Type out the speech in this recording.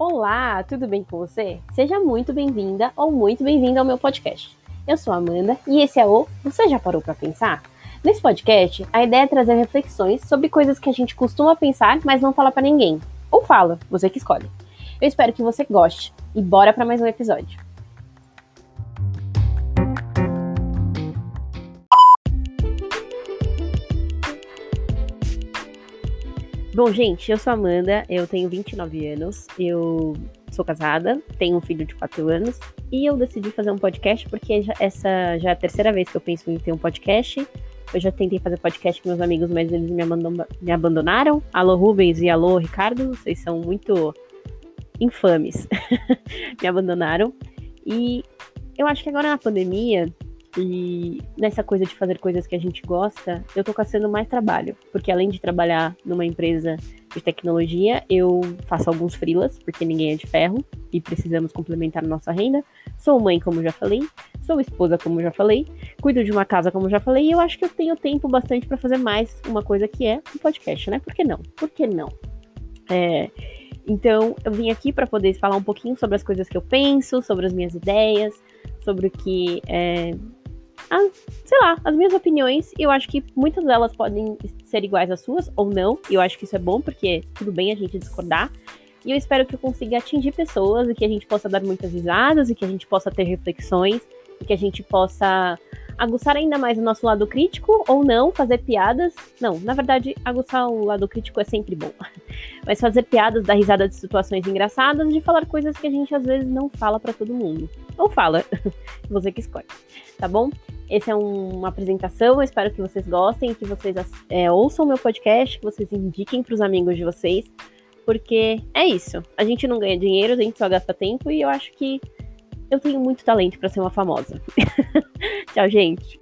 Olá, tudo bem com você? Seja muito bem-vinda ou muito bem-vindo ao meu podcast. Eu sou Amanda e esse é o Você já parou para pensar? Nesse podcast, a ideia é trazer reflexões sobre coisas que a gente costuma pensar, mas não fala para ninguém. Ou fala, você que escolhe. Eu espero que você goste e bora para mais um episódio. Bom, gente, eu sou Amanda, eu tenho 29 anos, eu sou casada, tenho um filho de 4 anos e eu decidi fazer um podcast porque essa já é a terceira vez que eu penso em ter um podcast. Eu já tentei fazer podcast com meus amigos, mas eles me, me abandonaram. Alô, Rubens e alô, Ricardo, vocês são muito infames. me abandonaram. E eu acho que agora na pandemia e nessa coisa de fazer coisas que a gente gosta, eu tô caçando mais trabalho. Porque além de trabalhar numa empresa de tecnologia, eu faço alguns freelas, porque ninguém é de ferro e precisamos complementar nossa renda. Sou mãe, como já falei, sou esposa, como já falei, cuido de uma casa, como já falei, e eu acho que eu tenho tempo bastante para fazer mais uma coisa que é um podcast, né? Por que não? Por que não? É, então, eu vim aqui para poder falar um pouquinho sobre as coisas que eu penso, sobre as minhas ideias, sobre o que é, as, sei lá, as minhas opiniões, eu acho que muitas delas podem ser iguais às suas, ou não, e eu acho que isso é bom, porque tudo bem a gente discordar. E eu espero que eu consiga atingir pessoas e que a gente possa dar muitas risadas e que a gente possa ter reflexões e que a gente possa aguçar ainda mais o nosso lado crítico ou não, fazer piadas. Não, na verdade, aguçar o lado crítico é sempre bom. Mas fazer piadas, dar risada de situações engraçadas, de falar coisas que a gente às vezes não fala para todo mundo. Ou fala, você que escolhe, tá bom? Essa é um, uma apresentação, eu espero que vocês gostem, que vocês é, ouçam meu podcast, que vocês indiquem para os amigos de vocês, porque é isso. A gente não ganha dinheiro, a gente só gasta tempo e eu acho que eu tenho muito talento para ser uma famosa. Tchau, gente.